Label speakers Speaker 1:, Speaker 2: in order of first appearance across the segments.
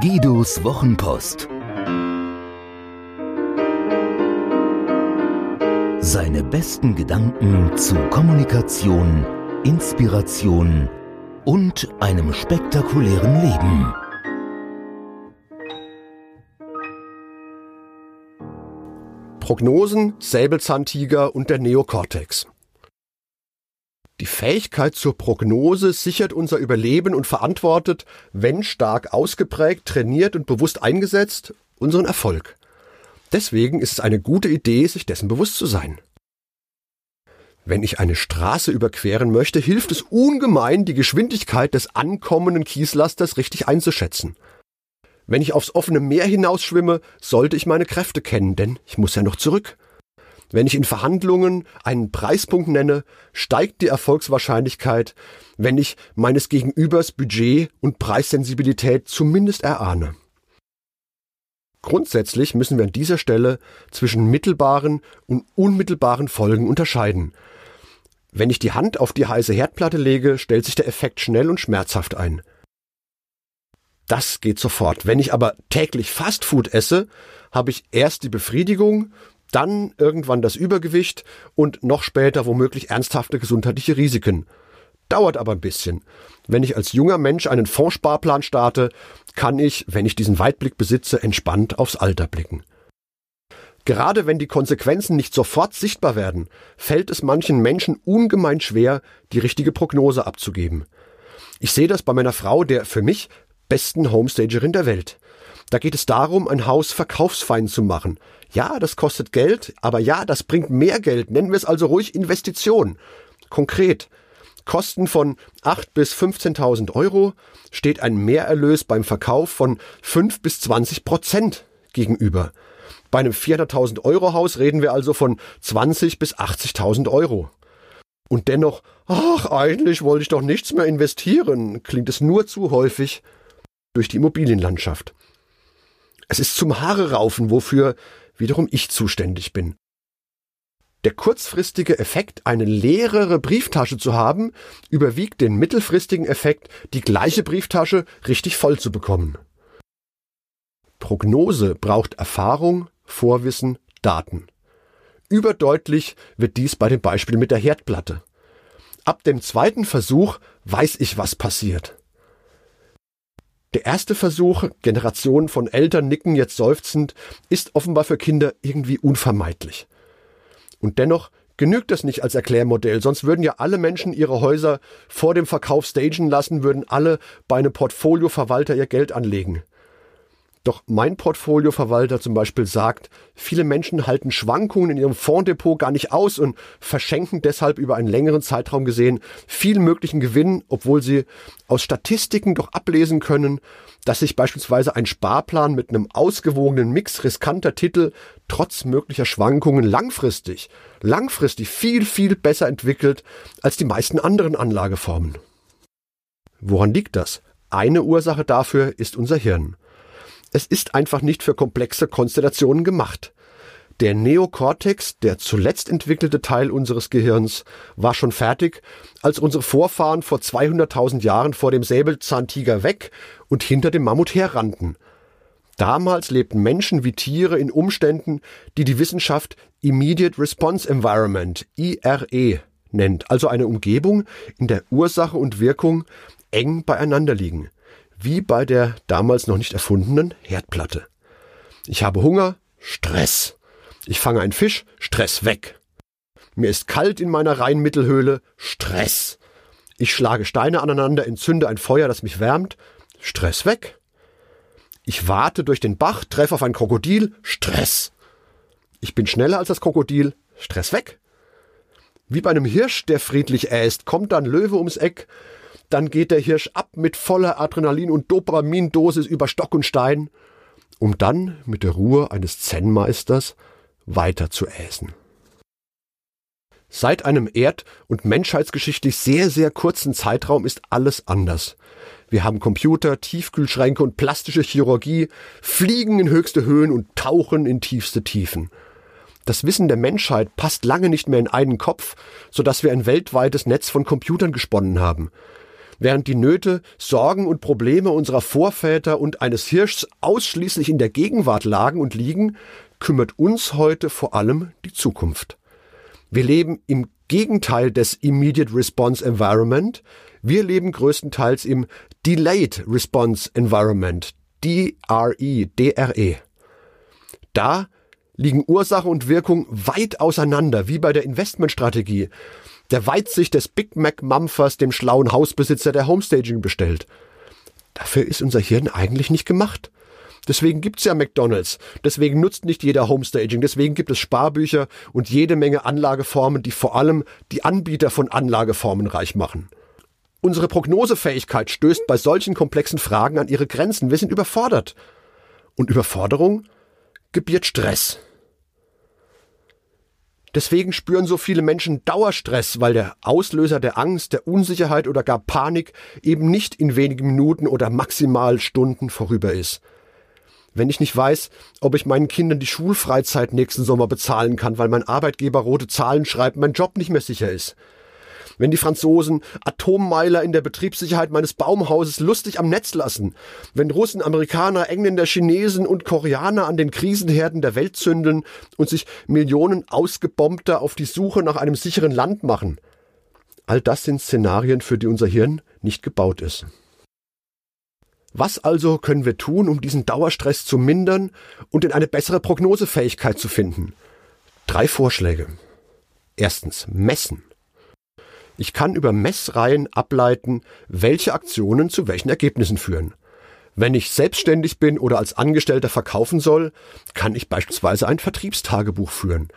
Speaker 1: Guidos Wochenpost. Seine besten Gedanken zu Kommunikation, Inspiration und einem spektakulären Leben.
Speaker 2: Prognosen, Säbelzahntiger und der Neokortex. Die Fähigkeit zur Prognose sichert unser Überleben und verantwortet, wenn stark ausgeprägt, trainiert und bewusst eingesetzt, unseren Erfolg. Deswegen ist es eine gute Idee, sich dessen bewusst zu sein. Wenn ich eine Straße überqueren möchte, hilft es ungemein, die Geschwindigkeit des ankommenden Kieslasters richtig einzuschätzen. Wenn ich aufs offene Meer hinausschwimme, sollte ich meine Kräfte kennen, denn ich muss ja noch zurück. Wenn ich in Verhandlungen einen Preispunkt nenne, steigt die Erfolgswahrscheinlichkeit, wenn ich meines Gegenübers Budget und Preissensibilität zumindest erahne. Grundsätzlich müssen wir an dieser Stelle zwischen mittelbaren und unmittelbaren Folgen unterscheiden. Wenn ich die Hand auf die heiße Herdplatte lege, stellt sich der Effekt schnell und schmerzhaft ein. Das geht sofort. Wenn ich aber täglich Fastfood esse, habe ich erst die Befriedigung dann irgendwann das Übergewicht und noch später womöglich ernsthafte gesundheitliche Risiken. Dauert aber ein bisschen. Wenn ich als junger Mensch einen Fondssparplan starte, kann ich, wenn ich diesen Weitblick besitze, entspannt aufs Alter blicken. Gerade wenn die Konsequenzen nicht sofort sichtbar werden, fällt es manchen Menschen ungemein schwer, die richtige Prognose abzugeben. Ich sehe das bei meiner Frau, der für mich besten Homestagerin der Welt. Da geht es darum, ein Haus verkaufsfein zu machen. Ja, das kostet Geld, aber ja, das bringt mehr Geld. Nennen wir es also ruhig Investition. Konkret. Kosten von 8.000 bis 15.000 Euro steht ein Mehrerlös beim Verkauf von 5 bis 20 Prozent gegenüber. Bei einem 400.000 Euro Haus reden wir also von 20 bis 80.000 Euro. Und dennoch, ach, eigentlich wollte ich doch nichts mehr investieren, klingt es nur zu häufig durch die Immobilienlandschaft. Es ist zum Haare raufen, wofür wiederum ich zuständig bin. Der kurzfristige Effekt, eine leerere Brieftasche zu haben, überwiegt den mittelfristigen Effekt, die gleiche Brieftasche richtig voll zu bekommen. Prognose braucht Erfahrung, Vorwissen, Daten. Überdeutlich wird dies bei dem Beispiel mit der Herdplatte. Ab dem zweiten Versuch weiß ich, was passiert. Der erste Versuch, Generationen von Eltern nicken jetzt seufzend, ist offenbar für Kinder irgendwie unvermeidlich. Und dennoch genügt das nicht als Erklärmodell, sonst würden ja alle Menschen ihre Häuser vor dem Verkauf stagen lassen, würden alle bei einem Portfolioverwalter ihr Geld anlegen. Doch mein Portfolioverwalter zum Beispiel sagt, viele Menschen halten Schwankungen in ihrem Fonddepot gar nicht aus und verschenken deshalb über einen längeren Zeitraum gesehen viel möglichen Gewinn, obwohl sie aus Statistiken doch ablesen können, dass sich beispielsweise ein Sparplan mit einem ausgewogenen Mix riskanter Titel trotz möglicher Schwankungen langfristig, langfristig viel, viel besser entwickelt als die meisten anderen Anlageformen. Woran liegt das? Eine Ursache dafür ist unser Hirn. Es ist einfach nicht für komplexe Konstellationen gemacht. Der Neokortex, der zuletzt entwickelte Teil unseres Gehirns, war schon fertig, als unsere Vorfahren vor 200.000 Jahren vor dem Säbelzahntiger weg und hinter dem Mammut herrannten. Damals lebten Menschen wie Tiere in Umständen, die die Wissenschaft Immediate Response Environment, IRE, nennt, also eine Umgebung, in der Ursache und Wirkung eng beieinander liegen wie bei der damals noch nicht erfundenen Herdplatte. Ich habe Hunger, Stress. Ich fange einen Fisch, Stress weg. Mir ist kalt in meiner Rheinmittelhöhle, Stress. Ich schlage Steine aneinander, entzünde ein Feuer, das mich wärmt, Stress weg. Ich warte durch den Bach, treffe auf ein Krokodil, Stress. Ich bin schneller als das Krokodil, Stress weg. Wie bei einem Hirsch, der friedlich äst, kommt dann Löwe ums Eck, dann geht der Hirsch ab mit voller Adrenalin- und Dopamindosis über Stock und Stein, um dann mit der Ruhe eines Zen-Meisters weiter zu äsen. Seit einem erd- und menschheitsgeschichtlich sehr, sehr kurzen Zeitraum ist alles anders. Wir haben Computer, Tiefkühlschränke und plastische Chirurgie, fliegen in höchste Höhen und tauchen in tiefste Tiefen. Das Wissen der Menschheit passt lange nicht mehr in einen Kopf, so dass wir ein weltweites Netz von Computern gesponnen haben. Während die Nöte, Sorgen und Probleme unserer Vorväter und eines Hirschs ausschließlich in der Gegenwart lagen und liegen, kümmert uns heute vor allem die Zukunft. Wir leben im Gegenteil des Immediate Response Environment. Wir leben größtenteils im Delayed Response Environment, DRE, DRE. Da liegen Ursache und Wirkung weit auseinander, wie bei der Investmentstrategie. Der Weitsicht des Big Mac Mampfers dem schlauen Hausbesitzer der Homestaging bestellt. Dafür ist unser Hirn eigentlich nicht gemacht. Deswegen gibt's ja McDonalds. Deswegen nutzt nicht jeder Homestaging. Deswegen gibt es Sparbücher und jede Menge Anlageformen, die vor allem die Anbieter von Anlageformen reich machen. Unsere Prognosefähigkeit stößt bei solchen komplexen Fragen an ihre Grenzen. Wir sind überfordert. Und Überforderung gebiert Stress. Deswegen spüren so viele Menschen Dauerstress, weil der Auslöser der Angst, der Unsicherheit oder gar Panik eben nicht in wenigen Minuten oder maximal Stunden vorüber ist. Wenn ich nicht weiß, ob ich meinen Kindern die Schulfreizeit nächsten Sommer bezahlen kann, weil mein Arbeitgeber rote Zahlen schreibt, mein Job nicht mehr sicher ist wenn die Franzosen Atommeiler in der Betriebssicherheit meines Baumhauses lustig am Netz lassen, wenn Russen, Amerikaner, Engländer, Chinesen und Koreaner an den Krisenherden der Welt zündeln und sich Millionen Ausgebombter auf die Suche nach einem sicheren Land machen. All das sind Szenarien, für die unser Hirn nicht gebaut ist. Was also können wir tun, um diesen Dauerstress zu mindern und in eine bessere Prognosefähigkeit zu finden? Drei Vorschläge. Erstens, messen. Ich kann über Messreihen ableiten, welche Aktionen zu welchen Ergebnissen führen. Wenn ich selbstständig bin oder als Angestellter verkaufen soll, kann ich beispielsweise ein Vertriebstagebuch führen.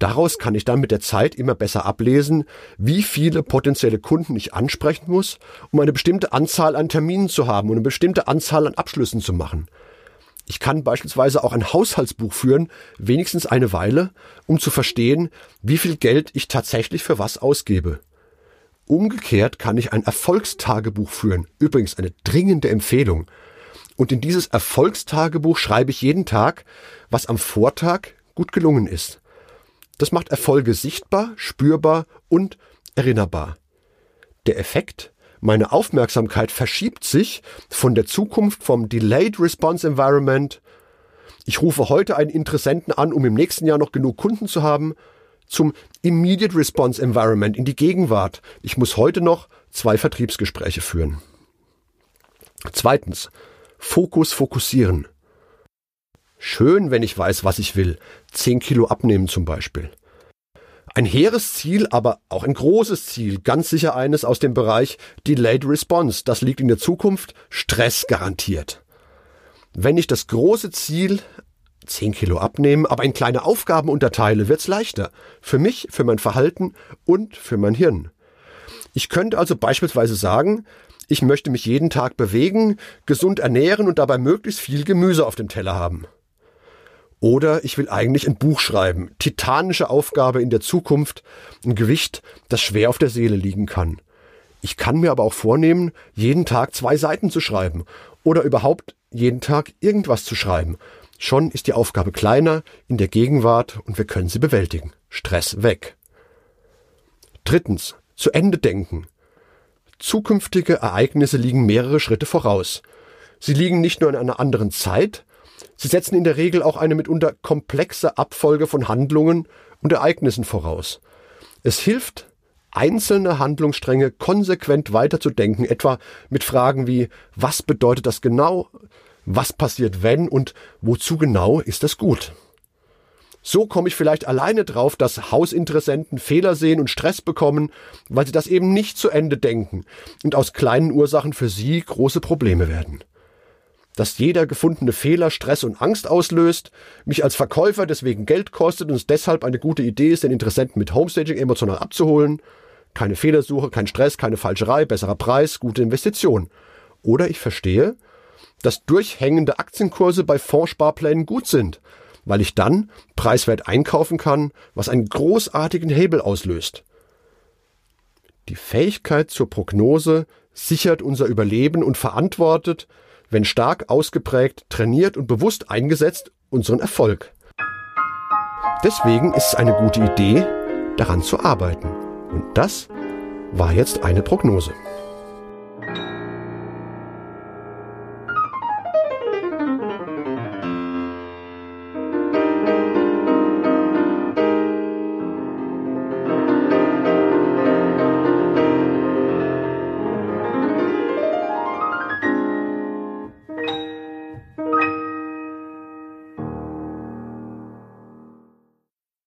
Speaker 2: Daraus kann ich dann mit der Zeit immer besser ablesen, wie viele potenzielle Kunden ich ansprechen muss, um eine bestimmte Anzahl an Terminen zu haben und eine bestimmte Anzahl an Abschlüssen zu machen. Ich kann beispielsweise auch ein Haushaltsbuch führen, wenigstens eine Weile, um zu verstehen, wie viel Geld ich tatsächlich für was ausgebe. Umgekehrt kann ich ein Erfolgstagebuch führen. Übrigens eine dringende Empfehlung. Und in dieses Erfolgstagebuch schreibe ich jeden Tag, was am Vortag gut gelungen ist. Das macht Erfolge sichtbar, spürbar und erinnerbar. Der Effekt? Meine Aufmerksamkeit verschiebt sich von der Zukunft vom Delayed Response Environment. Ich rufe heute einen Interessenten an, um im nächsten Jahr noch genug Kunden zu haben, zum Immediate Response Environment, in die Gegenwart. Ich muss heute noch zwei Vertriebsgespräche führen. Zweitens, Fokus fokussieren. Schön, wenn ich weiß, was ich will. Zehn Kilo abnehmen zum Beispiel. Ein hehres Ziel, aber auch ein großes Ziel, ganz sicher eines aus dem Bereich Delayed Response. Das liegt in der Zukunft, Stress garantiert. Wenn ich das große Ziel 10 Kilo abnehmen, aber in kleine Aufgaben unterteile, wird's leichter. Für mich, für mein Verhalten und für mein Hirn. Ich könnte also beispielsweise sagen, ich möchte mich jeden Tag bewegen, gesund ernähren und dabei möglichst viel Gemüse auf dem Teller haben. Oder ich will eigentlich ein Buch schreiben, titanische Aufgabe in der Zukunft, ein Gewicht, das schwer auf der Seele liegen kann. Ich kann mir aber auch vornehmen, jeden Tag zwei Seiten zu schreiben oder überhaupt jeden Tag irgendwas zu schreiben Schon ist die Aufgabe kleiner in der Gegenwart und wir können sie bewältigen. Stress weg. Drittens. Zu Ende denken. Zukünftige Ereignisse liegen mehrere Schritte voraus. Sie liegen nicht nur in einer anderen Zeit, sie setzen in der Regel auch eine mitunter komplexe Abfolge von Handlungen und Ereignissen voraus. Es hilft, einzelne Handlungsstränge konsequent weiterzudenken, etwa mit Fragen wie, was bedeutet das genau? Was passiert wenn und wozu genau ist das gut. So komme ich vielleicht alleine drauf, dass Hausinteressenten Fehler sehen und Stress bekommen, weil sie das eben nicht zu Ende denken und aus kleinen Ursachen für sie große Probleme werden. Dass jeder gefundene Fehler Stress und Angst auslöst, mich als Verkäufer deswegen Geld kostet und es deshalb eine gute Idee ist, den Interessenten mit Homestaging emotional abzuholen. Keine Fehlersuche, kein Stress, keine Falscherei, besserer Preis, gute Investition. Oder ich verstehe, dass durchhängende Aktienkurse bei Fondssparplänen gut sind, weil ich dann preiswert einkaufen kann, was einen großartigen Hebel auslöst. Die Fähigkeit zur Prognose sichert unser Überleben und verantwortet, wenn stark ausgeprägt, trainiert und bewusst eingesetzt, unseren Erfolg. Deswegen ist es eine gute Idee, daran zu arbeiten. Und das war jetzt eine Prognose.